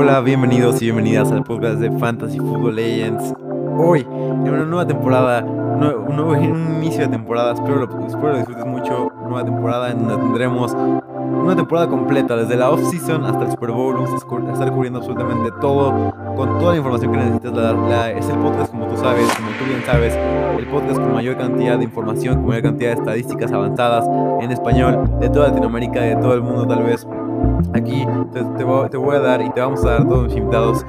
Hola, bienvenidos y bienvenidas al podcast de Fantasy Football Legends. Hoy, en una nueva temporada, un nuevo inicio de temporada, espero lo, espero lo disfrutes mucho. Nueva temporada en donde tendremos una temporada completa, desde la off-season hasta el Super Bowl. Vamos a estar cubriendo absolutamente todo, con toda la información que necesitas. La, es el podcast, como tú sabes, como tú bien sabes, el podcast con mayor cantidad de información, con mayor cantidad de estadísticas avanzadas en español de toda Latinoamérica, de todo el mundo, tal vez. Aquí te, voy, a dar y te vamos a dar todos los invitados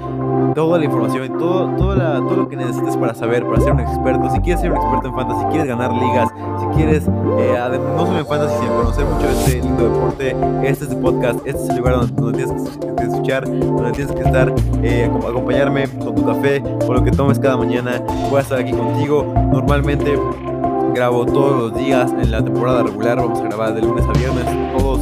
toda la información todo, todo, lo que necesites para saber, para ser un experto. Si quieres ser un experto en fantasy, si quieres ganar ligas, si quieres, eh, no solo en fantasy, sino conocer mucho este lindo deporte, este es el podcast, este es el lugar donde, tienes que escuchar, donde tienes que estar, eh, acompañarme con tu café, con lo que tomes cada mañana. Voy a estar aquí contigo. Normalmente grabo todos los días en la temporada regular, vamos a grabar de lunes a viernes, todos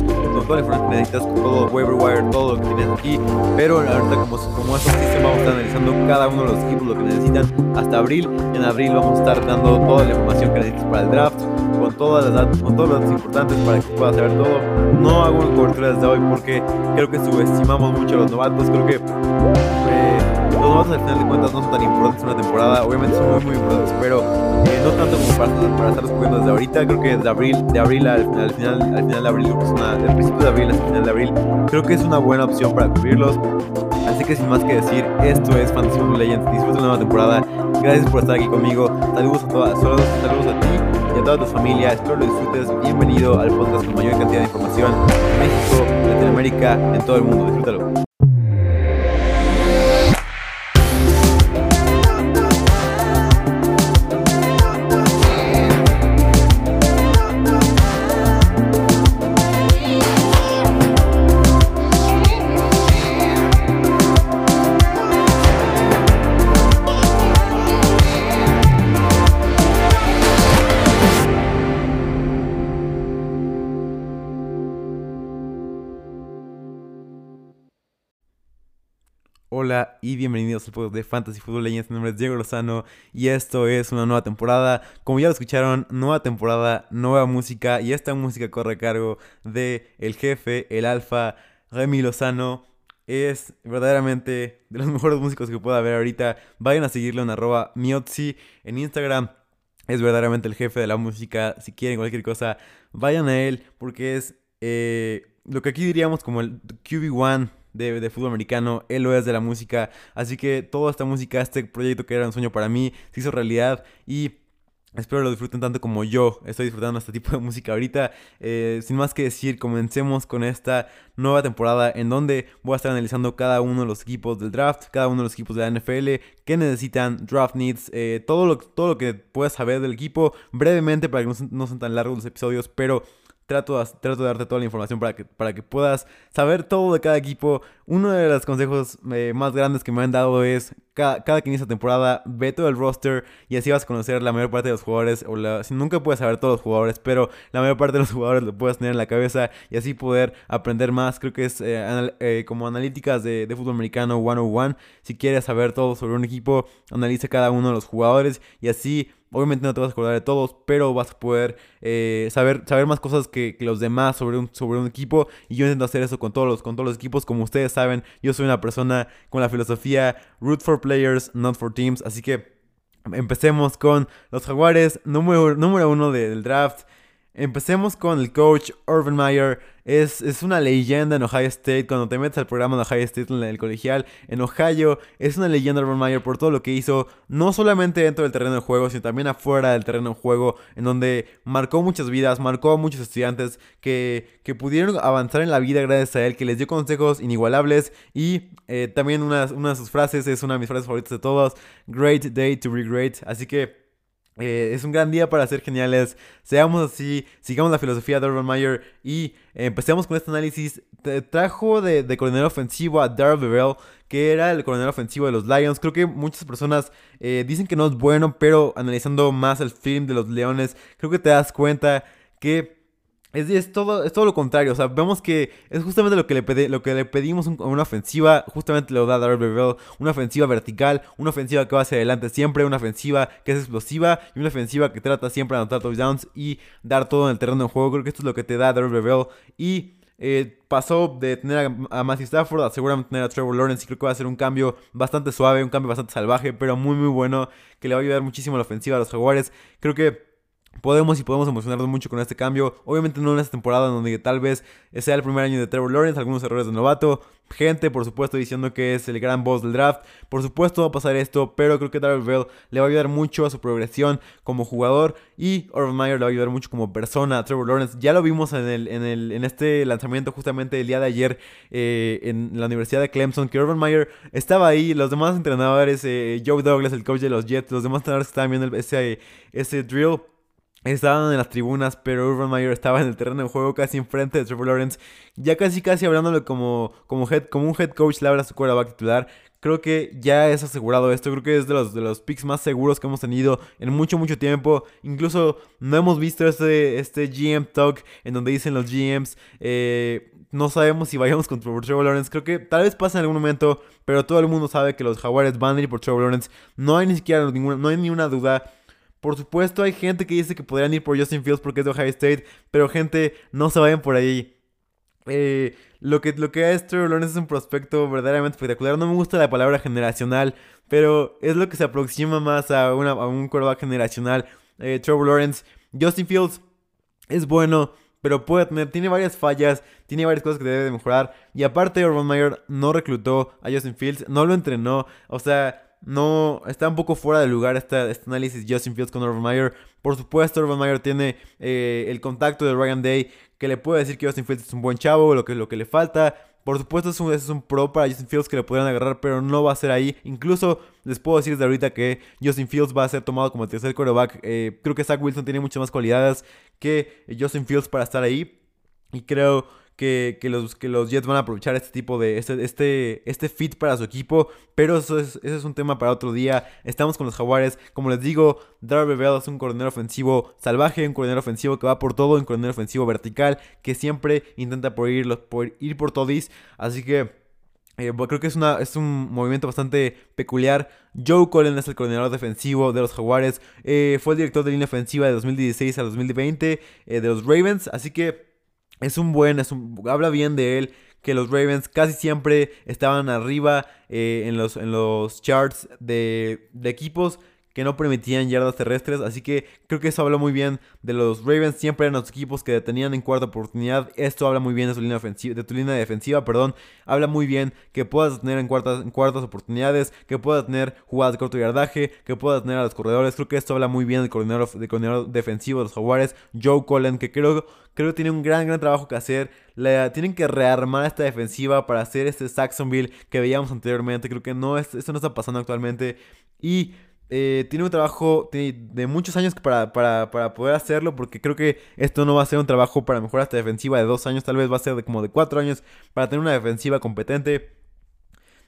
toda la información que necesitas, con todo waiver wire, todo lo que tienes aquí. Pero ahorita como, como es un sistema, vamos a estar analizando cada uno de los equipos, lo que necesitan hasta abril. En abril vamos a estar dando toda la información que necesitas para el draft, con todas las datos, con todos los datos importantes para que puedas saber todo. No hago una cobertura desde hoy porque creo que subestimamos mucho a los novatos, creo que... Eh, los novatos al final de cuentas no son tan importantes en una temporada, obviamente son muy muy importantes, pero eh, no tanto como para, para estarlos cubriendo desde ahorita, creo que de abril, de abril al, final, al final de abril, es una, del principio de abril hasta el final de abril, creo que es una buena opción para cubrirlos. Así que sin más que decir, esto es Fantasy Football Legends, disfruta una nueva temporada, gracias por estar aquí conmigo, saludos a todas, saludos, saludos a ti y a toda tu familia, espero lo disfrutes, bienvenido al podcast con mayor cantidad de información en México, Latinoamérica, en todo el mundo, disfrútalo. Hola y bienvenidos al podcast de Fantasy Football Legends. Mi nombre es Diego Lozano y esto es una nueva temporada. Como ya lo escucharon, nueva temporada, nueva música y esta música corre a cargo de el jefe, el alfa, Remy Lozano. Es verdaderamente de los mejores músicos que pueda haber ahorita. Vayan a seguirlo en arroba miotzi en Instagram. Es verdaderamente el jefe de la música. Si quieren cualquier cosa, vayan a él porque es eh, lo que aquí diríamos como el QB1 de, fútbol americano, él lo es de la música, así que toda esta música, este proyecto que era un sueño para mí, se hizo realidad y... Espero lo disfruten tanto como yo estoy disfrutando este tipo de música ahorita. Eh, sin más que decir, comencemos con esta nueva temporada en donde voy a estar analizando cada uno de los equipos del draft, cada uno de los equipos de la NFL, qué necesitan, draft needs, eh, todo, lo, todo lo que puedas saber del equipo brevemente para que no, no sean tan largos los episodios, pero Trato, trato de darte toda la información para que, para que puedas saber todo de cada equipo. Uno de los consejos eh, más grandes que me han dado es cada, cada que inicia temporada, ve todo el roster y así vas a conocer la mayor parte de los jugadores. O la, si nunca puedes saber todos los jugadores, pero la mayor parte de los jugadores lo puedes tener en la cabeza y así poder aprender más. Creo que es eh, eh, como analíticas de, de fútbol americano 101. Si quieres saber todo sobre un equipo, analiza cada uno de los jugadores y así Obviamente no te vas a acordar de todos, pero vas a poder eh, saber, saber más cosas que, los demás sobre un, sobre un equipo. Y yo intento hacer eso con todos, los, con todos los equipos. Como ustedes saben, yo soy una persona con la filosofía root for players, not for teams. Así que empecemos con los jaguares, número, número uno del draft. Empecemos con el coach Urban Meyer. Es, es, una leyenda en Ohio State. Cuando te metes al programa de Ohio State en el colegial, en Ohio, es una leyenda Urban Meyer por todo lo que hizo, no solamente dentro del terreno de juego, sino también afuera del terreno de juego, en donde marcó muchas vidas, marcó a muchos estudiantes que, que pudieron avanzar en la vida gracias a él, que les dio consejos inigualables. Y eh, también una, una de sus frases es una de mis frases favoritas de todos: Great day to be great. Así que. Eh, es un gran día para ser geniales. Seamos así, sigamos la filosofía de Urban Meyer y empecemos con este análisis. trajo de, coronel ofensivo a Darrell Bevell, que era el coronel ofensivo de los Lions. Creo que muchas personas eh, dicen que no es bueno, pero analizando más el film de los Leones, creo que te das cuenta que es, todo, es todo lo contrario, o sea, vemos que es justamente lo que le, lo que le pedimos a una ofensiva, justamente lo da Darrell Bevell, una ofensiva vertical, una ofensiva que va hacia adelante siempre, una ofensiva que es explosiva y una ofensiva que trata siempre de anotar touchdowns y dar todo en el terreno de juego, creo que esto es lo que te da Darrell Bevell y eh, pasó de tener a, Matthew Stafford a seguramente tener a Trevor Lawrence. Y creo que va a ser un cambio bastante suave, un cambio bastante salvaje, pero muy, muy bueno. Que le va a ayudar muchísimo a la ofensiva a los Jaguares. Creo que podemos y podemos emocionarnos mucho con este cambio. Obviamente no en esta temporada donde tal vez sea el primer año de Trevor Lawrence, algunos errores de novato, gente por supuesto diciendo que es el gran boss del draft. Por supuesto va a pasar esto, pero creo que Darrell Bell le va a ayudar mucho a su progresión como jugador y Urban Meyer le va a ayudar mucho como persona Trevor Lawrence. Ya lo vimos en, el, en, el, en este lanzamiento justamente el día de ayer eh, en la Universidad de Clemson, que Urban Meyer estaba ahí, los demás entrenadores, eh, Joe Douglas, el coach de los Jets, los demás entrenadores estaban viendo ese, ese drill Estaban en las tribunas, pero Urban Meyer estaba en el terreno de juego casi enfrente de Trevor Lawrence. Ya casi casi hablándole como, como, head, como un head coach le habla a su quarterback titular. Creo que ya es asegurado esto. Creo que es de los, de los picks más seguros que hemos tenido en mucho, mucho tiempo. Incluso no hemos visto este, este GM talk en donde dicen los GMs. Eh, no sabemos si vayamos con Trevor Lawrence. Creo que tal vez pase en algún momento. Pero todo el mundo sabe que los Jaguares van a ir por Trevor Lawrence. No hay ni siquiera ninguna, no hay ni una duda. Por supuesto, hay gente que dice que podrían ir por Justin Fields porque es de Ohio State, pero gente, no se vayan por ahí. Eh, lo, que, lo que es Trevor Lawrence es un prospecto verdaderamente espectacular. No me gusta la palabra generacional, pero es lo que se aproxima más a, una, a un quarterback generacional. Eh, Trevor Lawrence, Justin Fields es bueno, pero puede tener, tiene varias fallas, tiene varias cosas que debe de mejorar. Y aparte, Urban Meyer no reclutó a Justin Fields, no lo entrenó. O sea, no está un poco fuera de lugar este, este análisis Justin Fields con Urban Meyer. Por supuesto, Urban Meyer tiene eh, el contacto de Ryan Day que le puede decir que Justin Fields es un buen chavo, lo que, lo que le falta. Por supuesto, es un, es un pro para Justin Fields que le podrían agarrar, pero no va a ser ahí. Incluso les puedo decir desde ahorita que Justin Fields va a ser tomado como el tercer quarterback. Eh, creo que Zach Wilson tiene muchas más cualidades que Justin Fields para estar ahí. Y creo que, los, que los Jets van a aprovechar este tipo de, este, este, este fit para su equipo, pero eso es, es un tema para otro día. Estamos con los Jaguares, como les digo, Darby Bell es un coordinador ofensivo salvaje, un coordinador ofensivo que va por todo, un coordinador ofensivo vertical, que siempre intenta por ir por, ir todis, así que... Eh, creo que es, una, es un movimiento bastante peculiar. Joe Cullen es el coordinador defensivo de los Jaguares. Eh, fue el director de línea ofensiva de 2016 a 2020 eh, de los Ravens. Así que es un buen, es un, habla bien de él, que los Ravens casi siempre estaban arriba eh, en, los, en los charts de, de equipos que no permitían yardas terrestres. Así que creo que eso habla muy bien de los Ravens. Siempre eran los equipos que detenían en cuarta oportunidad. Esto habla muy bien de tu línea, tu línea defensiva. Perdón. Habla muy bien que puedas tener en cuartas, oportunidades. Que puedas tener jugadas de corto yardaje. Que puedas tener a los corredores. Creo que esto habla muy bien del coordinador, coordinador defensivo de los Jaguares. Joe Cullen. Que creo, creo que tiene un gran, gran trabajo que hacer. tienen que rearmar esta defensiva para hacer este Saxonville que veíamos anteriormente. Creo que no, esto no está pasando actualmente. Y eh, tiene un trabajo de muchos años para, para, poder hacerlo, porque creo que esto no va a ser un trabajo para mejorar esta defensiva de dos años, tal vez va a ser de como de cuatro años para tener una defensiva competente.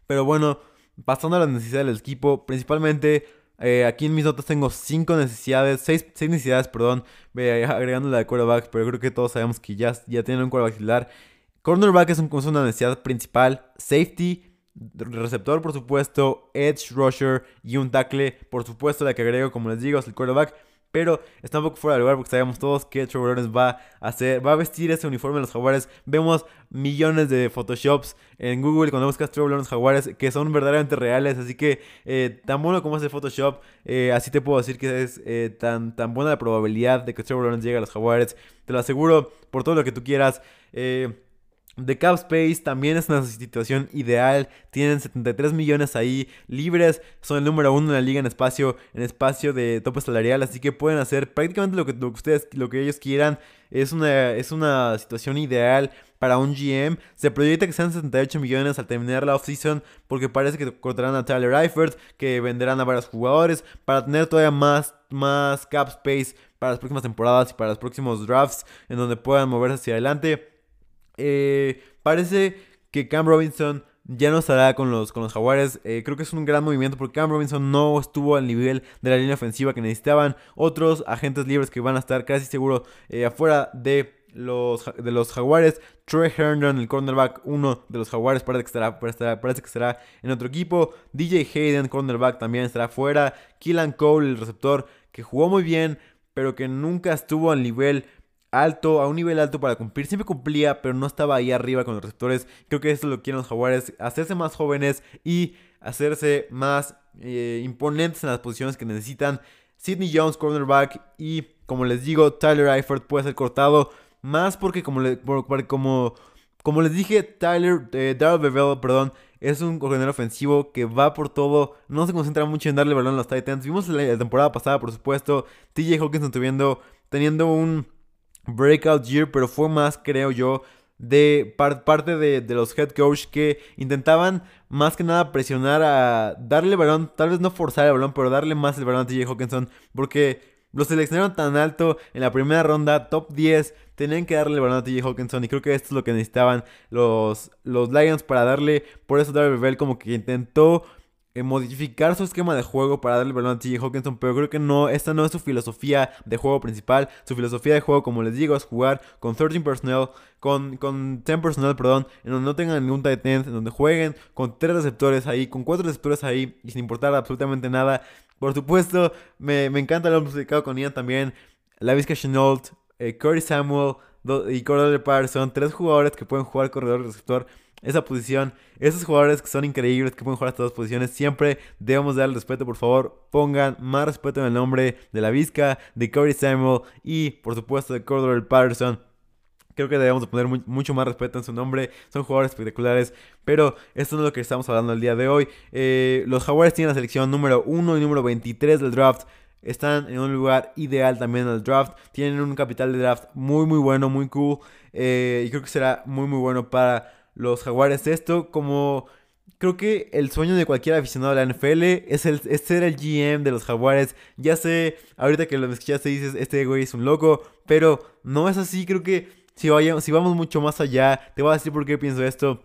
Pero bueno, pasando a las necesidades del equipo, principalmente eh, aquí en mis notas tengo cinco necesidades, seis, necesidades, perdón, agregando la de quarterback, pero creo que todos sabemos que ya, ya tienen un quarterback titular. Cornerback es, un, es una necesidad principal, safety receptor, por supuesto, edge rusher y un tackle, por supuesto, la que agrego, como les digo, es el quarterback. Pero está un poco fuera de lugar porque sabemos todos que Trevor Lawrence va a hacer, va a vestir ese uniforme de los jaguares. Vemos millones de photoshops en Google cuando buscas Trevor Lawrence jaguares que son verdaderamente reales. Así que eh, tan bueno como es el Photoshop, eh, así te puedo decir que es eh, tan, tan buena la probabilidad de que Trevor Lawrence llegue a los jaguares. Te lo aseguro por todo lo que tú quieras. The Cap Space también es una situación ideal. Tienen 73 millones ahí libres. Son el número uno en la liga en espacio, en espacio de tope salarial. Así que pueden hacer prácticamente lo que, ustedes, lo que ellos quieran. Es una, es una situación ideal para un GM. Se proyecta que sean 78 millones al terminar la offseason. Porque parece que cortarán a Tyler Eifert. Que venderán a varios jugadores. Para tener todavía más, más cap space para las próximas temporadas y para los próximos drafts. En donde puedan moverse hacia adelante. Eh, parece que Cam Robinson ya no estará con los, con los Jaguares. Eh, creo que es un gran movimiento porque Cam Robinson no estuvo al nivel de la línea ofensiva que necesitaban. Otros agentes libres que van a estar casi seguro eh, afuera de los, de los Jaguares. Troy Herndon, el cornerback, uno de los Jaguares, parece que, estará, parece que estará en otro equipo. DJ Hayden, cornerback, también estará fuera. Killan Cole, el receptor, que jugó muy bien, pero que nunca estuvo al nivel alto, a un nivel alto para cumplir. Siempre cumplía, pero no estaba ahí arriba con los receptores. Creo que esto es lo que quieren los Jaguares, hacerse más jóvenes y hacerse más eh, imponentes en las posiciones que necesitan. Sidney Jones, cornerback, y como les digo, Tyler Eifert puede ser cortado. Más porque como, como, como les dije, Tyler, eh, Bevel, perdón, es un coordinador ofensivo que va por todo. No se concentra mucho en darle balón a los Titans. Vimos la, temporada pasada, por supuesto, TJ Hawkinson teniendo, teniendo un breakout year, pero fue más, creo yo, de parte de, de, los head coach que intentaban más que nada presionar a darle balón, tal vez no forzar el balón, pero darle más el balón a TJ Hawkinson, porque lo seleccionaron tan alto en la primera ronda, top 10, tenían que darle el balón a TJ Hawkinson y creo que esto es lo que necesitaban los, los Lions para darle, por eso Darrell Bell como que intentó eh, modificar su esquema de juego para darle el balón a TJ Hawkinson, pero creo que no, esta no es su filosofía de juego principal. Su filosofía de juego, como les digo, es jugar con 13 personnel, con, con 10 personnel, perdón, en donde no tengan ningún tight end, en donde jueguen con 3 receptores ahí, con 4 receptores ahí, y sin importar absolutamente nada. Por supuesto, me, me encanta lo musicado con Ian también. Lavisca Chenault, eh, Corey Samuel y Cordell Patterson, tres jugadores que pueden jugar corredor receptor esa posición. Esos jugadores que son increíbles, que pueden jugar estas dos posiciones, siempre debemos darle respeto, por favor. Pongan más respeto en el nombre de la Vizca, de Corey Samuel y, por supuesto, de Cordell Patterson. Creo que debemos poner mucho más respeto en su nombre. Son jugadores espectaculares. Pero esto no es lo que estamos hablando el día de hoy. Eh, los Jaguars tienen la selección número 1 y número 23 del draft. Están en un lugar ideal también el draft. Tienen un capital de draft muy, muy bueno, muy cool. Eh, y creo que será muy, muy bueno para los Jaguares. Esto como creo que el sueño de cualquier aficionado de la NFL es, el, ser el GM de los Jaguares. Ya sé, ahorita que lo escuchaste dices, este güey es un loco, pero no es así. Creo que si, vayamos, si vamos mucho más allá, te voy a decir por qué pienso esto.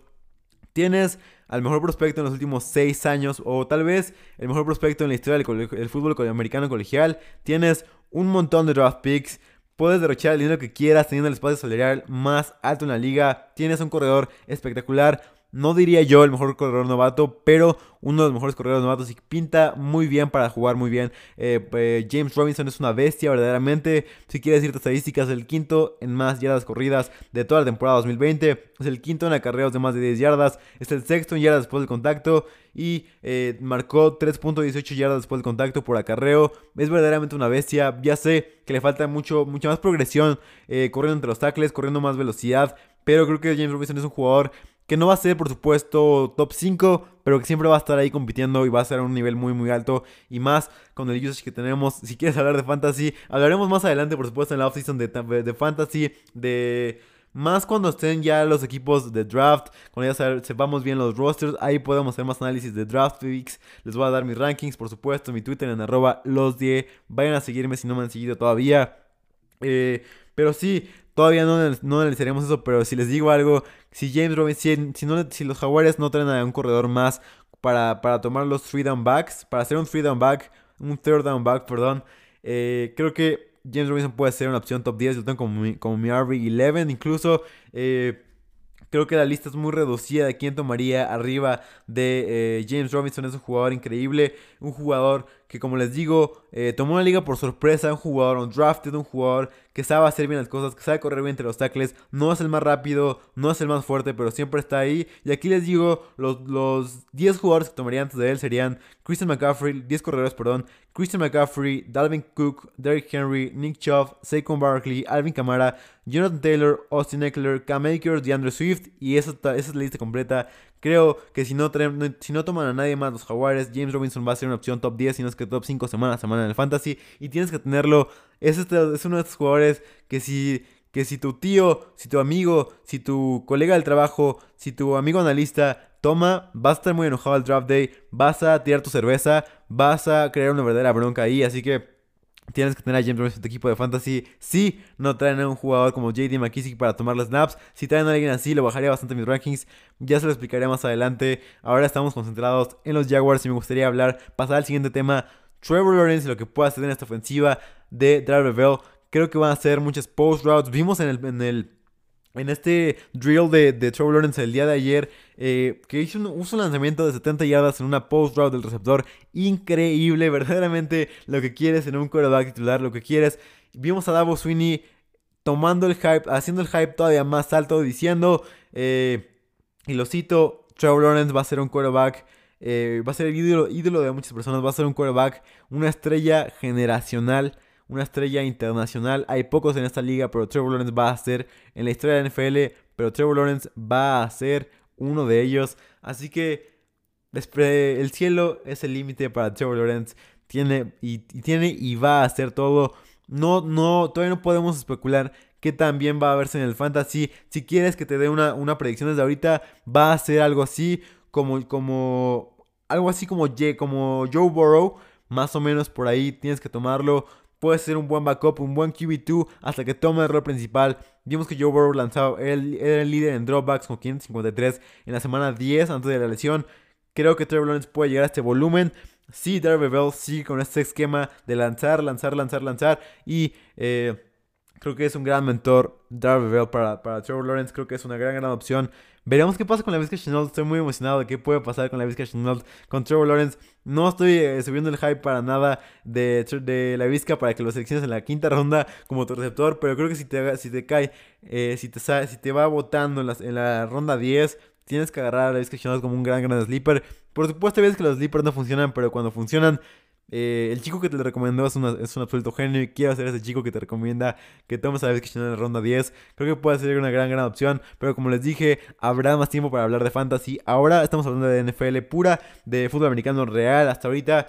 Tienes al mejor prospecto en los últimos 6 años, o tal vez el mejor prospecto en la historia del fútbol americano colegial. Tienes un montón de draft picks. Puedes derrochar el dinero que quieras teniendo el espacio salarial más alto en la liga. Tienes un corredor espectacular no diría yo el mejor corredor novato, pero uno de los mejores corredores novatos y pinta muy bien para jugar muy bien. Eh, eh, James Robinson es una bestia verdaderamente. Si quieres decirte estadísticas, el quinto en más yardas corridas de toda la temporada 2020. Es el quinto en acarreos de más de 10 yardas. Es el sexto en yardas después del contacto. Y eh, marcó 3.18 yardas después del contacto por acarreo. Es verdaderamente una bestia. Ya sé que le falta mucho, mucha más progresión corriendo entre los tackles, corriendo más velocidad. Pero creo que James Robinson es un jugador que no va a ser por supuesto top 5, pero que siempre va a estar ahí compitiendo y va a ser a un nivel muy muy alto y más con el usage que tenemos. Si quieres hablar de fantasy, hablaremos más adelante por supuesto en la offseason de, fantasy, de... Más cuando estén ya los equipos de draft, cuando ya sepamos bien los rosters, ahí podemos hacer más análisis de draft picks. Les voy a dar mis rankings, por supuesto, mi Twitter en arroba los 10. Vayan a seguirme si no me han seguido todavía. Eh, pero sí, Todavía no, no analizaremos eso, pero si les digo algo, si James Robinson, si, no, si los Jaguares no traen a un corredor más para, para tomar los three down backs, para hacer un three down back, un third down back, perdón, eh, creo que James Robinson puede ser una opción top 10, yo tengo como mi, como mi RB11 incluso. Eh, Creo que la lista es muy reducida de quién tomaría arriba de eh, James Robinson. Es un jugador increíble, un jugador que como les digo, eh, tomó la liga por sorpresa, un jugador un drafted, un jugador que sabe hacer bien las cosas, que sabe correr bien entre los tackles, no es el más rápido, no es el más fuerte, pero siempre está ahí. Y aquí les digo, los, los 10 jugadores que tomaría antes de él serían Christian McCaffrey, 10 corredores, perdón, Christian McCaffrey, Dalvin Cook, Derrick Henry, Nick Chubb, Saquon Barkley, Alvin Kamara, Jonathan Taylor, Austin Eckler, Cam Akers, DeAndre Swift, y esa, esa es la lista completa. Creo que si no, si no toman a nadie más los Jaguares, James Robinson va a ser una opción top 10, si no es que top 5 semana a semana en el fantasy. Y tienes que tenerlo. Es, este, es uno de estos jugadores que si, que si tu tío, si tu amigo, si tu colega del trabajo, si tu amigo analista toma, vas a estar muy enojado al draft day, vas a tirar tu cerveza, vas a crear una verdadera bronca ahí. Así que Tienes que tener a James Robinson en tu equipo de fantasy. Si no traen a un jugador como JD McKissick para tomar las snaps. Si traen a alguien así, lo bajaría bastante mis rankings. Ya se lo explicaré más adelante. Ahora estamos concentrados en los Jaguars y me gustaría hablar, pasar al siguiente tema. Trevor Lawrence y lo que puede hacer en esta ofensiva de Darrell Bell. Creo que van a ser muchas post routes. Vimos en el, en el en este drill de, de Trevor Lawrence el día de ayer, eh, que hizo un, lanzamiento de 70 yardas en una post route del receptor. Increíble, verdaderamente lo que quieres en un quarterback titular, lo que quieres. Vimos a Davo Sweeney tomando el hype, haciendo el hype todavía más alto, diciendo, eh, y lo cito, Trevor Lawrence va a ser un quarterback, eh, va a ser el ídolo, ídolo de muchas personas, va a ser un quarterback, una estrella generacional, una estrella internacional. Hay pocos en esta liga, pero Trevor Lawrence va a ser en la historia de la NFL, pero Trevor Lawrence va a ser uno de ellos. Así que el cielo es el límite para Trevor Lawrence. Tiene y, tiene y va a hacer todo. No, no, todavía no podemos especular qué tan bien va a verse en el fantasy. Si quieres que te dé una, una predicción desde ahorita, va a ser algo así como, como, algo así como, como Joe Burrow. Más o menos por ahí tienes que tomarlo puede ser un buen backup, un buen QB2 hasta que tome el rol principal. Vimos que Joe Burrow lanzaba, era el líder en dropbacks con 553 en la semana 10 antes de la lesión. Creo que Trevor Lawrence puede llegar a este volumen. Sí, Darby Bell sí con este esquema de lanzar, lanzar, lanzar, lanzar. Y eh, creo que es un gran mentor Darby Bell para, para Trevor Lawrence. Creo que es una gran, gran opción. Veremos qué pasa con la Vizca Chenault. Estoy muy emocionado de qué puede pasar con la Vizca Chenault. Con Trevor Lawrence. No estoy eh, subiendo el hype para nada de, de la Vizca para que lo selecciones en la quinta ronda como tu receptor. Pero creo que si te, si te cae, eh, si, te, si te va votando en la, en la ronda 10, tienes que agarrar a la Vizca Chenault como un gran, gran sleeper. Por supuesto, veces que los sleepers no funcionan, pero cuando funcionan eh, el chico que te recomendó es, un absoluto genio quiero ser ese chico que te recomienda que tomes a la en la ronda 10. Creo que puede ser una gran, gran opción. Pero como les dije, habrá más tiempo para hablar de fantasy. Ahora estamos hablando de NFL pura, de fútbol americano real. Hasta ahorita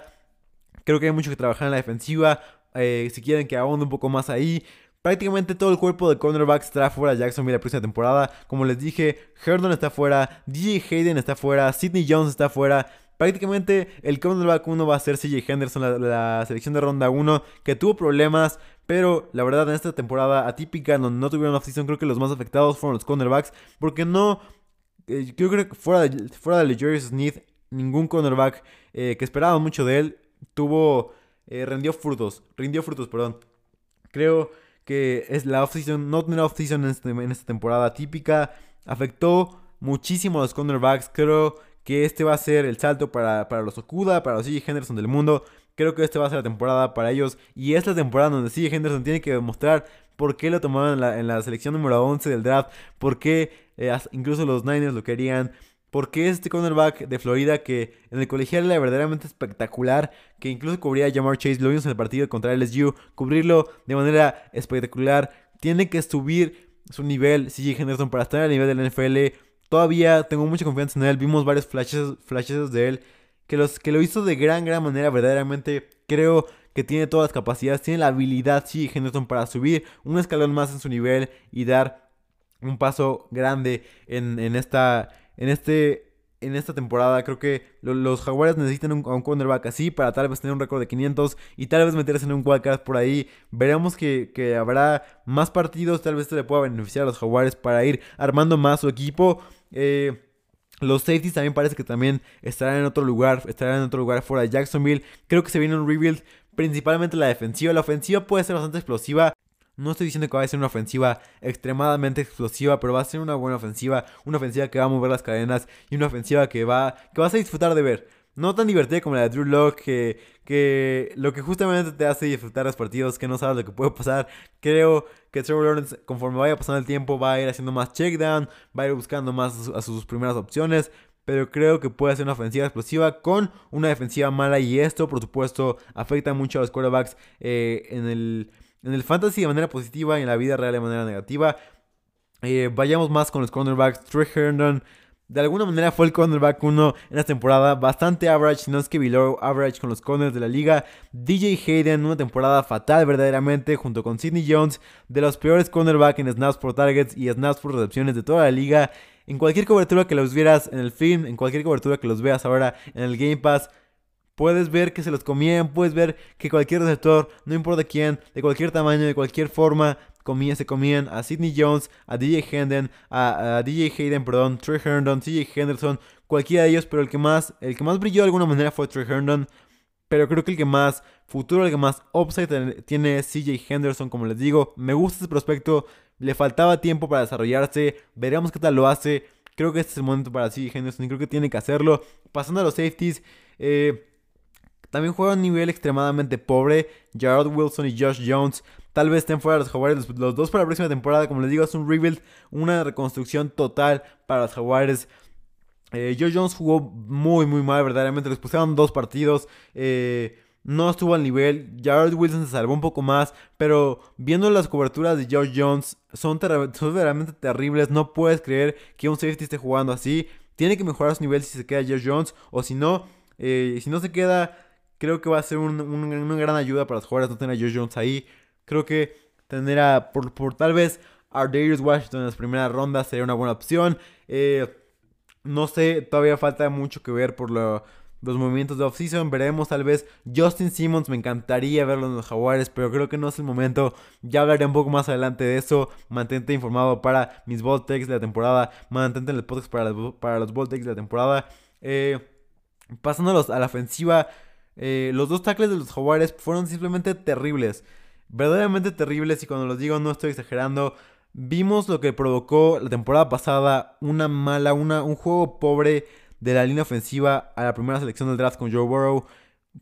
creo que hay mucho que trabajar en la defensiva. Eh, si quieren que ahonde un poco más ahí. Prácticamente todo el cuerpo de cornerbacks estará fuera de Jacksonville la próxima temporada. Como les dije, Herndon está fuera, DJ Hayden está fuera, Sidney Jones está fuera. Prácticamente el cornerback 1 va a ser CJ Henderson, la, selección de ronda 1, que tuvo problemas, pero la verdad en esta temporada atípica, donde no tuvieron off-season, creo que los más afectados fueron los cornerbacks, porque no, eh, yo creo que fuera de, fuera de Smith, ningún cornerback eh, que esperaba mucho de él, tuvo, eh, rindió frutos, rindió frutos, perdón. Creo que es la off-season, no tener off-season en, este, esta temporada típica, afectó muchísimo a los cornerbacks, creo que este va a ser el salto para, los Okuda, para los CJ Henderson del mundo. Creo que este va a ser la temporada para ellos. Y es la temporada donde CJ Henderson tiene que demostrar por qué lo tomaron en la, selección número 11 del draft. Por qué eh, incluso los Niners lo querían. por qué este cornerback de Florida que en el colegial era verdaderamente espectacular. Que incluso cubría a Jamar Chase. Lo en el partido contra LSU. Cubrirlo de manera espectacular. Tiene que subir su nivel CJ Henderson para estar al nivel del NFL todavía tengo mucha confianza en él. Vimos varios flashes, flashes de él que, los, que lo hizo de gran, gran manera. Verdaderamente creo que tiene todas las capacidades, tiene la habilidad, sí, Henderson, para subir un escalón más en su nivel y dar un paso grande en, en esta, en este en esta temporada. Creo que los Jaguares necesitan un, un cornerback así para tal vez tener un récord de 500 y tal vez meterse en un wildcard por ahí. Veremos que, habrá más partidos, tal vez esto le pueda beneficiar a los Jaguares para ir armando más su equipo. Eh, los safeties también parece que también estarán en otro lugar, estarán en otro lugar fuera de Jacksonville. Creo que se viene un rebuild, principalmente la defensiva. La ofensiva puede ser bastante explosiva. No estoy diciendo que va a ser una ofensiva extremadamente explosiva, pero va a ser una buena ofensiva, una ofensiva que va a mover las cadenas y una ofensiva que va que vas a disfrutar de ver. No tan divertida como la de Drew Locke, que, que lo que justamente te hace disfrutar los partidos, que no sabes lo que puede pasar. Creo que Trevor Lawrence, conforme vaya pasando el tiempo, va a ir haciendo más checkdown, va a ir buscando más a sus primeras opciones. Pero creo que puede ser una ofensiva explosiva con una defensiva mala. Y esto, por supuesto, afecta mucho a los quarterbacks eh, en el en el fantasy de manera positiva y en la vida real de manera negativa. Eh, vayamos más con los cornerbacks. Trey Herndon, de alguna manera fue el cornerback 1 en la temporada, bastante average, no es que below average con los corners de la liga. DJ Hayden, una temporada fatal verdaderamente, junto con Sidney Jones, de los peores cornerbacks en snaps por targets y snaps por recepciones de toda la liga. En cualquier cobertura que los vieras en el film, en cualquier cobertura que los veas ahora en el Game Pass, Puedes ver que se los comían, puedes ver que cualquier receptor, no importa quién, de cualquier tamaño, de cualquier forma, comía, se comían a Sidney Jones, a DJ Hayden, a, DJ Hayden, perdón, Trey Herndon, CJ Henderson, cualquiera de ellos, pero el que más, el que más brilló de alguna manera fue Trey Herndon. Pero creo que el que más futuro, el que más upside tiene es CJ Henderson, como les digo. Me gusta ese prospecto, le faltaba tiempo para desarrollarse, veremos qué tal lo hace. Creo que este es el momento para CJ Henderson y creo que tiene que hacerlo. Pasando a los safeties, eh, también juega a un nivel extremadamente pobre. Jared Wilson y Josh Jones tal vez estén fuera los Jaguares. Los, dos para la próxima temporada, como les digo, es un rebuild, una reconstrucción total para los Jaguares. Eh, Josh Jones jugó muy, muy mal, verdaderamente. Les pusieron dos partidos. Eh, no estuvo al nivel. Jared Wilson se salvó un poco más. Pero viendo las coberturas de Josh Jones, son, son verdaderamente terribles. No puedes creer que un safety esté jugando así. Tiene que mejorar su nivel si se queda Josh Jones. O si no, eh, si no se queda, creo que va a ser una gran ayuda para los jugadores no tener a Josh Jones ahí. Creo que tener a, por, por tal vez, a Darius Washington en las primeras rondas sería una buena opción. Eh, no sé, todavía falta mucho que ver por los movimientos de offseason. Veremos tal vez Justin Simmons. Me encantaría verlo en los Jaguares, pero creo que no es el momento. Ya hablaré un poco más adelante de eso. Mantente informado para mis takes de la temporada. Mantente en el podcast para, para los takes de la temporada. Eh, pasándolos a la ofensiva. Eh, los dos tackles de los Jaguares fueron simplemente terribles. Verdaderamente terribles y cuando los digo no estoy exagerando. Vimos lo que provocó la temporada pasada, una mala, una, un juego pobre de la línea ofensiva a la primera selección del draft con Joe Burrow.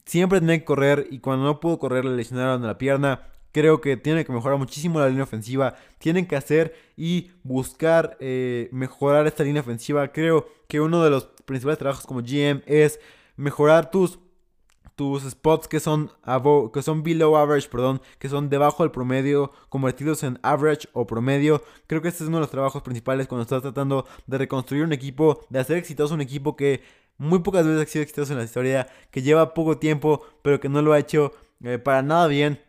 Siempre tenía que correr y cuando no pudo correr le lesionaron la pierna. Creo que tiene que mejorar muchísimo la línea ofensiva. Tienen que hacer y buscar eh, mejorar esta línea ofensiva. Creo que uno de los principales trabajos como GM es mejorar tus tus spots que son, que son below average, perdón, que son debajo del promedio, convertidos en average o promedio. Creo que este es uno de los trabajos principales cuando estás tratando de reconstruir un equipo, de hacer exitoso un equipo que muy pocas veces ha sido exitoso en la historia, que lleva poco tiempo, pero que no lo ha hecho eh, para nada bien.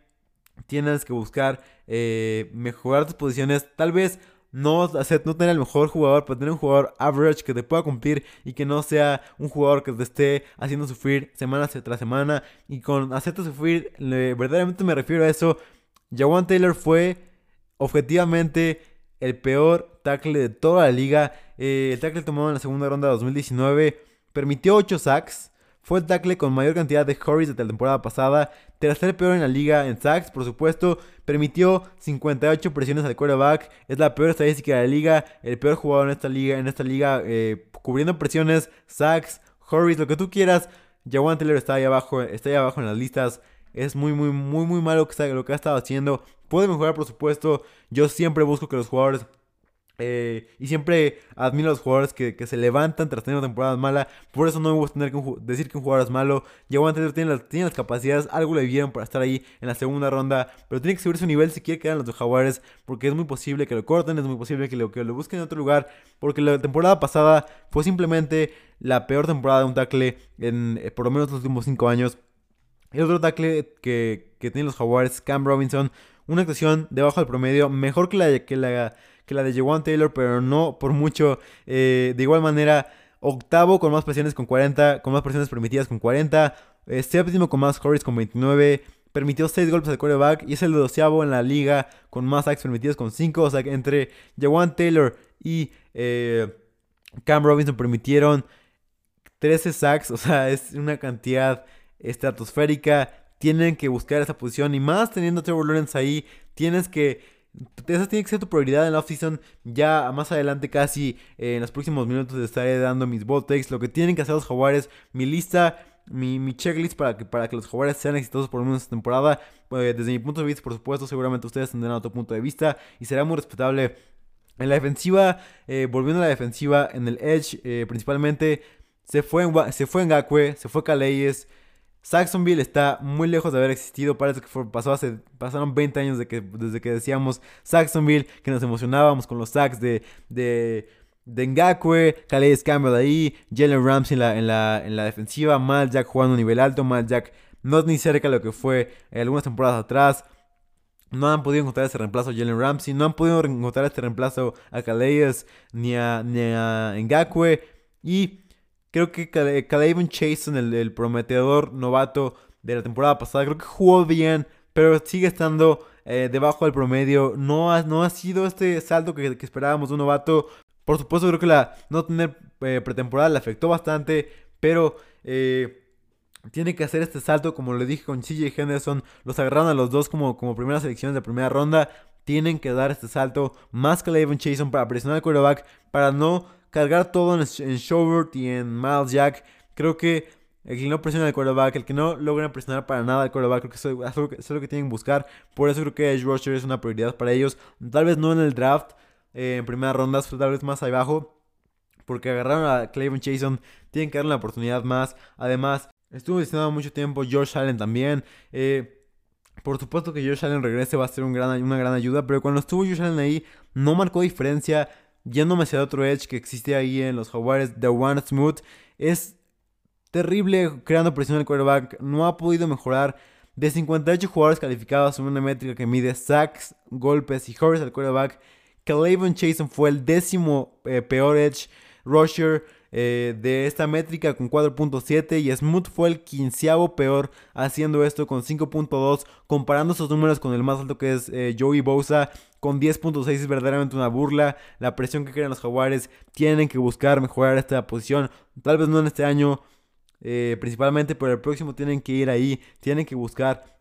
Tienes que buscar eh, mejorar tus posiciones, tal vez no, hacer, no tener el mejor jugador, pero tener un jugador average que te pueda cumplir y que no sea un jugador que te esté haciendo sufrir semana tras semana. Y con hacerte sufrir, verdaderamente me refiero a eso. Jawan Taylor fue objetivamente el peor tackle de toda la liga. Eh, el tackle tomado en la segunda ronda de 2019 permitió 8 sacks. Fue el tackle con mayor cantidad de hurries de la temporada pasada. Tercer peor en la liga en sacks, por supuesto. Permitió 58 presiones al quarterback. Es la peor estadística de la liga. El peor jugador en esta liga, en esta liga eh, cubriendo presiones, sacks, hurries, lo que tú quieras. Jawan Taylor está ahí abajo, está ahí abajo en las listas. Es muy, muy, muy, muy malo lo que ha estado haciendo. Puede mejorar, por supuesto. Yo siempre busco que los jugadores eh, y siempre admiro a los jugadores que, se levantan tras tener una temporada mala. Por eso no me gusta tener que decir que un jugador es malo. Llegó antes, tiene las, tiene las capacidades, algo le vieron para estar ahí en la segunda ronda. Pero tiene que subir su nivel si quiere quedar en los Jaguares. Porque es muy posible que lo corten, es muy posible que lo, que lo busquen en otro lugar. Porque la temporada pasada fue simplemente la peor temporada de un tackle en eh, por lo menos los últimos 5 años. El otro tackle que, que tienen los Jaguares, Cam Robinson, una actuación debajo del promedio, mejor que la que la que la de Jawan Taylor, pero no por mucho. Eh, de igual manera, octavo con más presiones con 40, con más presiones permitidas con 40, eh, séptimo con más hurries con 29. Permitió 6 golpes al quarterback y es el doceavo en la liga con más sacks permitidos con 5. O sea que entre Jawan Taylor y eh, Cam Robinson permitieron 13 sacks. O sea, es una cantidad estratosférica. Tienen que buscar esa posición y más teniendo a Trevor Lawrence ahí. Tienes que esa tiene que ser tu prioridad en la offseason. Ya más adelante, casi eh, en los próximos minutos, estaré dando mis ball. Lo que tienen que hacer los jaguares. Mi lista, mi, checklist para que, para que los jaguares sean exitosos por lo menos esta temporada. Pues, desde mi punto de vista, por supuesto, seguramente ustedes tendrán otro punto de vista. Y será muy respetable. En la defensiva, eh, volviendo a la defensiva, en el edge, eh, principalmente, se fue, en, se fue en Gakwe, se fue Caleyes. Saxonville está muy lejos de haber existido. Parece que pasó hace, pasaron 20 años que, desde que decíamos Saxonville, que nos emocionábamos con los sacks de, de, de Ngakwe, Calais Campbell ahí, Jalen Ramsey en la, en la, en la defensiva, Mal Jack jugando a nivel alto, Mal Jack no es ni cerca de lo que fue algunas temporadas atrás. No han podido encontrar ese reemplazo a Jalen Ramsey, no han podido encontrar este reemplazo a Calais ni a, ni a Ngakwe. Y Creo que Calaven Chase, el, el prometedor novato de la temporada pasada, creo que jugó bien, pero sigue estando eh, debajo del promedio. No ha, no ha sido este salto que, esperábamos de un novato. Por supuesto, creo que la no tener eh, pretemporada le afectó bastante, pero eh, tiene que hacer este salto, como le dije con CJ Henderson. Los agarraron a los dos como, como primeras selecciones de primera ronda. Tienen que dar este salto más que Calaven Chason para presionar al quarterback, para no cargar todo en, en y en Miles Jack. Creo que el que no presiona al quarterback, el que no logra presionar para nada al quarterback, creo que eso, es lo que tienen que buscar. Por eso creo que Edge Rusher es una prioridad para ellos. Tal vez no en el draft, eh, en primeras rondas, tal vez más abajo. Porque agarraron a Clayton Jason, tienen que darle una oportunidad más. Además, estuvo diciendo mucho tiempo George Allen también. Eh, por supuesto que George Allen regrese va a ser una gran ayuda, pero cuando estuvo George Allen ahí no marcó diferencia. Yéndome hacia otro edge que existe ahí en los Jaguares, The One Smooth, es terrible creando presión al quarterback. No ha podido mejorar. De 58 jugadores calificados en una métrica que mide sacks, golpes y hurries al quarterback, Clavon Chasen fue el décimo eh, peor edge rusher eh, de esta métrica con 4.7 y Smooth fue el quinceavo peor haciendo esto con 5.2 comparando esos números con el más alto que es eh, Joey Bosa con 10.6 es verdaderamente una burla. La presión que crean los jaguares tienen que buscar mejorar esta posición tal vez no en este año eh, principalmente, pero el próximo tienen que ir ahí, tienen que buscar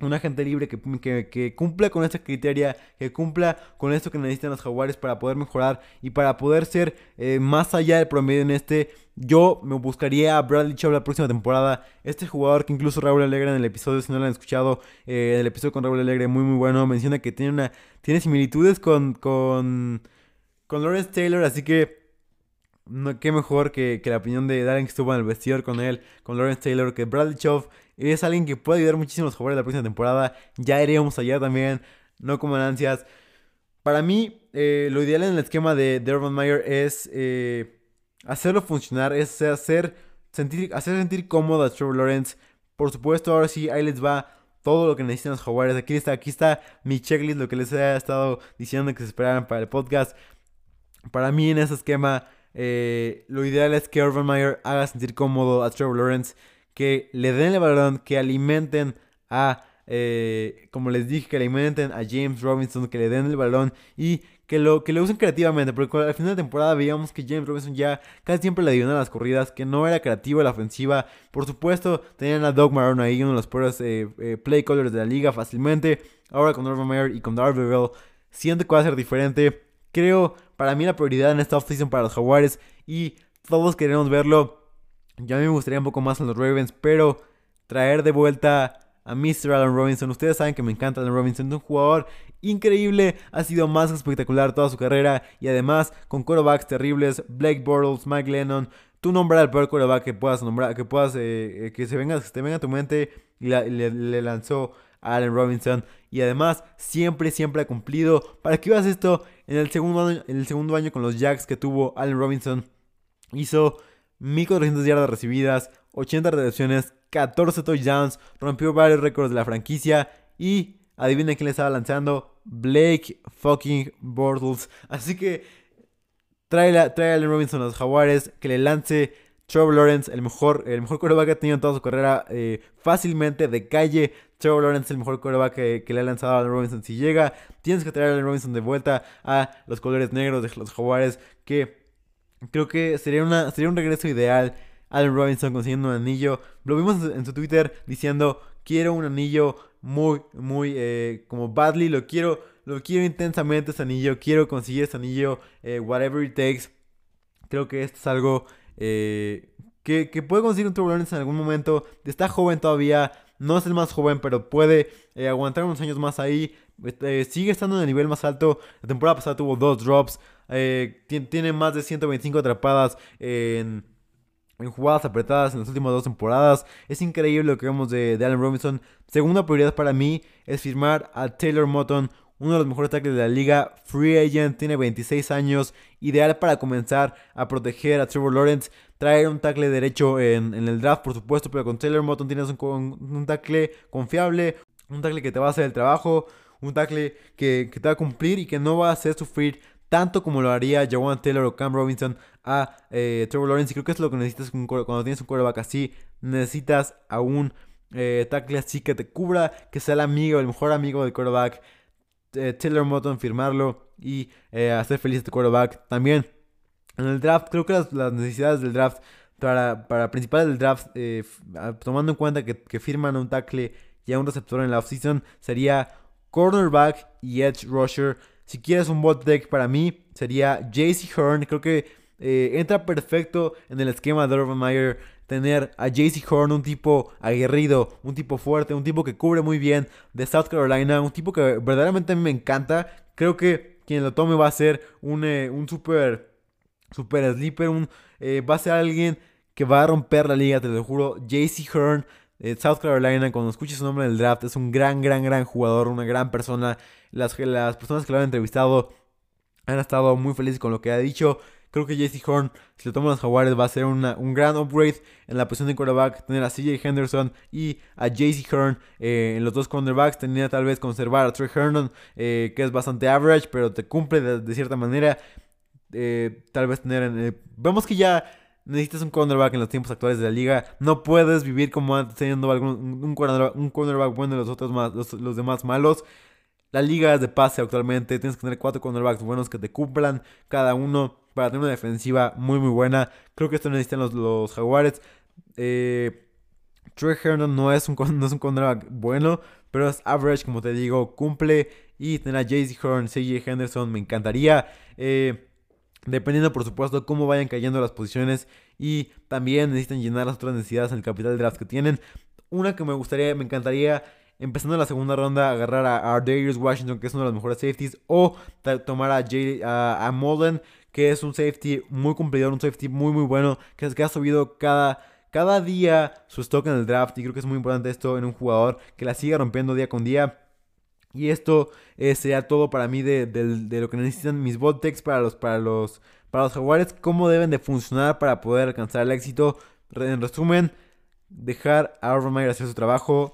un agente libre que, que, cumpla con esta criteria, que cumpla con esto que necesitan los jaguares para poder mejorar y para poder ser eh, más allá del promedio en este. Yo me buscaría a Bradley Chubb la próxima temporada. Este jugador que incluso Raúl Alegre en el episodio, si no lo han escuchado, eh, el episodio con Raúl Alegre muy muy bueno, menciona que tiene una tiene similitudes con con con Lawrence Taylor, así que no, qué mejor que, la opinión de Darren que estuvo en el vestidor con él, con Lawrence Taylor, que Bradley Chubb es alguien que puede ayudar muchísimo a los jugadores de la próxima temporada. Ya iremos allá también, no como ansias. Para mí, eh, lo ideal en el esquema de, Urban Meyer es eh, hacerlo funcionar, es hacer sentir, hacer sentir cómodo a Trevor Lawrence. Por supuesto, ahora sí, ahí les va todo lo que necesitan los jugadores. Aquí está, aquí está mi checklist, lo que les he estado diciendo que se esperaran para el podcast. Para mí en ese esquema eh, lo ideal es que Urban Meyer haga sentir cómodo a Trevor Lawrence, que le den el balón, que alimenten a, eh, como les dije, que alimenten a James Robinson, que le den el balón y que lo, que lo usen creativamente, porque al final de temporada veíamos que James Robinson ya casi siempre le dio a las corridas, que no era creativo en la ofensiva. Por supuesto, tenían a Doug Marrone ahí, uno de los peores eh, play callers de la liga fácilmente. Ahora con Urban Meyer y con Darbyville, siento que va a ser diferente. Creo para mí la prioridad en esta offseason para los Jaguares y todos queremos verlo. Ya a mí me gustaría un poco más en los Ravens, pero traer de vuelta a Mr. Allen Robinson. Ustedes saben que me encanta Allen Robinson, es un jugador increíble, ha sido más espectacular toda su carrera y además con quarterbacks terribles, Blake Bortles, Mike Lennon. Tú nombrar al peor quarterback que puedas nombrar, que puedas, eh, eh, que se venga, que te venga a tu mente y le lanzó Allen Robinson. Y además, siempre, siempre ha cumplido. ¿Para qué ibas esto? En el segundo año, en el segundo año con los Jacks que tuvo Allen Robinson, hizo 1400 yardas recibidas, 80 recepciones, 14 touchdowns, rompió varios récords de la franquicia. Y adivinen quién le estaba lanzando. Blake fucking Bortles. Así que trae, a Allen Robinson a los Jaguares. Que le lance Trevor Lawrence, el mejor, el mejor que ha tenido en toda su carrera, eh, fácilmente de calle. Trevor Lawrence, el mejor quarterback que, le ha lanzado a Allen Robinson. Si llega, tienes que traer a Allen Robinson de vuelta a los colores negros de los Jaguares, que creo que sería, una, sería un regreso ideal. Allen Robinson consiguiendo un anillo. Lo vimos en su Twitter diciendo, quiero un anillo muy, muy, eh, como badly, lo quiero, lo quiero intensamente ese anillo, quiero conseguir ese anillo, eh, whatever it takes. Creo que esto es algo eh, que, puede conseguir un Trevor Lawrence en algún momento. Está joven todavía, no es el más joven, pero puede eh, aguantar unos años más ahí. Eh, sigue estando en el nivel más alto. La temporada pasada tuvo dos drops. Tiene más de 125 atrapadas en, jugadas apretadas en las últimas dos temporadas. Es increíble lo que vemos de, de Allen Robinson. Segunda prioridad para mí es firmar a Taylor Motton uno de los mejores tackles de la liga, free agent, tiene 26 años, ideal para comenzar a proteger a Trevor Lawrence, traer un tackle derecho en, el draft, por supuesto, pero con Taylor Moton tienes un, un, tackle confiable, un tackle que te va a hacer el trabajo, un tackle que, te va a cumplir y que no va a hacer sufrir tanto como lo haría Jawan Taylor o Cam Robinson a eh, Trevor Lawrence. Y creo que es lo que necesitas cuando tienes un quarterback así. Necesitas a un eh, tackle así que te cubra, que sea el amigo, el mejor amigo del quarterback. Eh, Taylor Moton firmarlo y eh, hacer feliz a tu quarterback. También en el draft, creo que las, necesidades del draft, para, para principales del draft, tomando en cuenta que, que, firman un tackle y a un receptor en la offseason, sería cornerback y edge rusher. Si quieres un bot deck para mí, sería JC Hearn. Creo que entra perfecto en el esquema de Urban Meyer. tener a JC Horn, un tipo aguerrido, un tipo fuerte, un tipo que cubre muy bien de South Carolina, un tipo que verdaderamente a mí me encanta. Creo que quien lo tome va a ser un, eh, un super, super sleeper, eh, va a ser alguien que va a romper la liga, te lo juro. JC Hearn, de South Carolina, cuando escuches su nombre en el draft, es un gran, gran, gran jugador, una gran persona. Las, las personas que lo han entrevistado han estado muy felices con lo que ha dicho. Creo que JC Horn, si lo toman los Jaguares, va a ser un gran upgrade en la posición de quarterback. Tener a CJ Henderson y a JC Horn eh, en los dos cornerbacks. Tenía tal vez conservar a Trey Herndon, eh, que es bastante average, pero te cumple de, cierta manera. Eh, tal vez tener. vemos que ya necesitas un cornerback en los tiempos actuales de la liga. No puedes vivir como teniendo algún, un, cornerback, bueno y los otros más, los demás malos. La liga es de pase actualmente. Tienes que tener cuatro cornerbacks buenos que te cumplan cada uno para tener una defensiva muy muy buena. Creo que esto necesitan los, los Jaguares. Eh, Trey Herndon no es, un, no es un cornerback bueno, pero es average, como te digo, cumple. Y tener a JC Horn, CJ Henderson, me encantaría. Eh, dependiendo, por supuesto, cómo vayan cayendo las posiciones. Y también necesitan llenar las otras necesidades en el capital de draft que tienen. Una que me gustaría, me encantaría empezando la segunda ronda, agarrar a, Darius Washington, que es uno de los mejores safeties, o tomar a, Jay, a, Molden, que es un safety muy cumplidor, un safety muy, muy bueno, que, que ha subido cada, cada día su stock en el draft. Y creo que es muy importante esto en un jugador que la siga rompiendo día con día. Y esto eh, sea todo para mí de, lo que necesitan mis Voltex para los, para los, para los Jaguares. Cómo deben de funcionar para poder alcanzar el éxito. En resumen, dejar a Meyer hacer su trabajo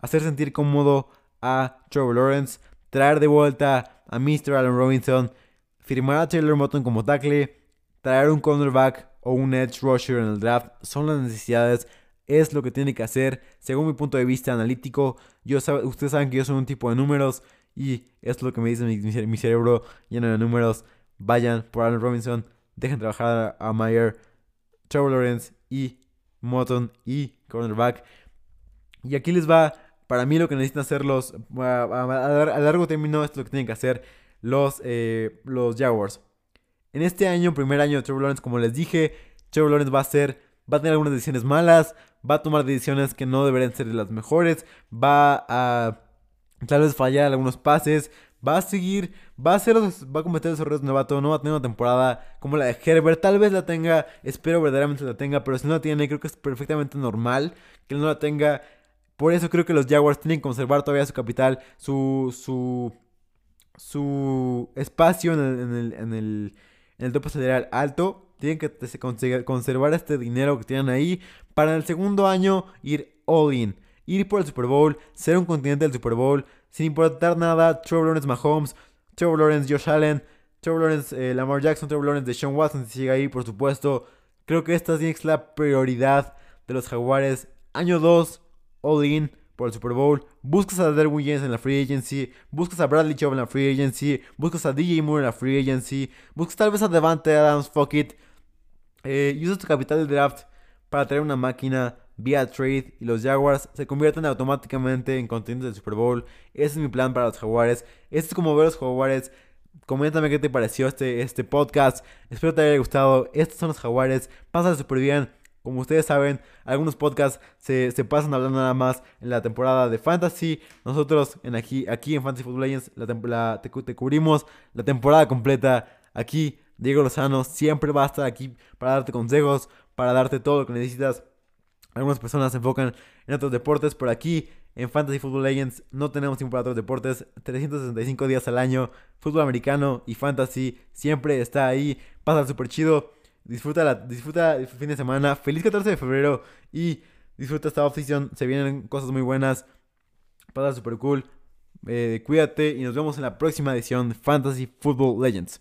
hacer sentir cómodo a Trevor Lawrence, traer de vuelta a Mr. Allen Robinson, firmar a Taylor Moton como tackle, traer un cornerback o un edge rusher en el draft son las necesidades, es lo que tiene que hacer según mi punto de vista analítico. Yo ustedes saben que yo soy un tipo de números y es lo que me dice mi, cerebro lleno de números. Vayan por Allen Robinson, dejen trabajar a Meyer, Trevor Lawrence y Moton y cornerback. Y aquí les va para mí lo que necesitan hacer los... A, largo término esto es lo que tienen que hacer los, eh, los Jaguars. En este año, primer año de Trevor Lawrence, como les dije, Trevor Lawrence va a ser... Va a tener algunas decisiones malas, va a tomar decisiones que no deberían ser las mejores, va a tal vez fallar algunos pases, va a seguir, va a hacer va a cometer esos errores novato, no va a tener una temporada como la de Herbert, tal vez la tenga, espero verdaderamente la tenga, pero si no la tiene, creo que es perfectamente normal que no la tenga. Por eso creo que los Jaguars tienen que conservar todavía su capital, su, su, su espacio en el, en el, en el, en el tope salarial alto. Tienen que conservar este dinero que tienen ahí para el segundo año ir all in. Ir por el Super Bowl, ser un continente del Super Bowl, sin importar nada. Trevor Lawrence Mahomes, Trevor Lawrence Josh Allen, Trevor Lawrence eh, Lamar Jackson, Trevor Lawrence de Sean Watson, si sigue ahí, por supuesto. Creo que esta es la prioridad de los Jaguares. Año 2, all in por el Super Bowl. Buscas a Derwin James en la free agency. Buscas a Bradley Chubb en la free agency. Buscas a DJ Moore en la free agency. Buscas tal vez a Devante Adams, fuck it. Eh, usas tu capital de draft para traer una máquina vía trade y los Jaguars se convierten automáticamente en contendientes del Super Bowl. Ese es mi plan para los Jaguares. Este es como ver los Jaguares. Coméntame qué te pareció este, este podcast. Espero te haya gustado. Estos son los Jaguares. Pásale súper bien. Como ustedes saben, algunos podcasts se, pasan hablando nada más en la temporada de Fantasy. Nosotros en aquí, aquí en Fantasy Football Legends la, te, cubrimos la temporada completa. Aquí Diego Lozano siempre va a estar aquí para darte consejos, para darte todo lo que necesitas. Algunas personas se enfocan en otros deportes, pero aquí en Fantasy Football Legends no tenemos tiempo para otros deportes. 365 días al año, fútbol americano y fantasy siempre está ahí. Pasa súper chido. Disfruta, la, disfruta el fin de semana. Feliz 14 de febrero y disfruta esta off-season. Se vienen cosas muy buenas. Pasa super cool. Eh, cuídate y nos vemos en la próxima edición de Fantasy Football Legends.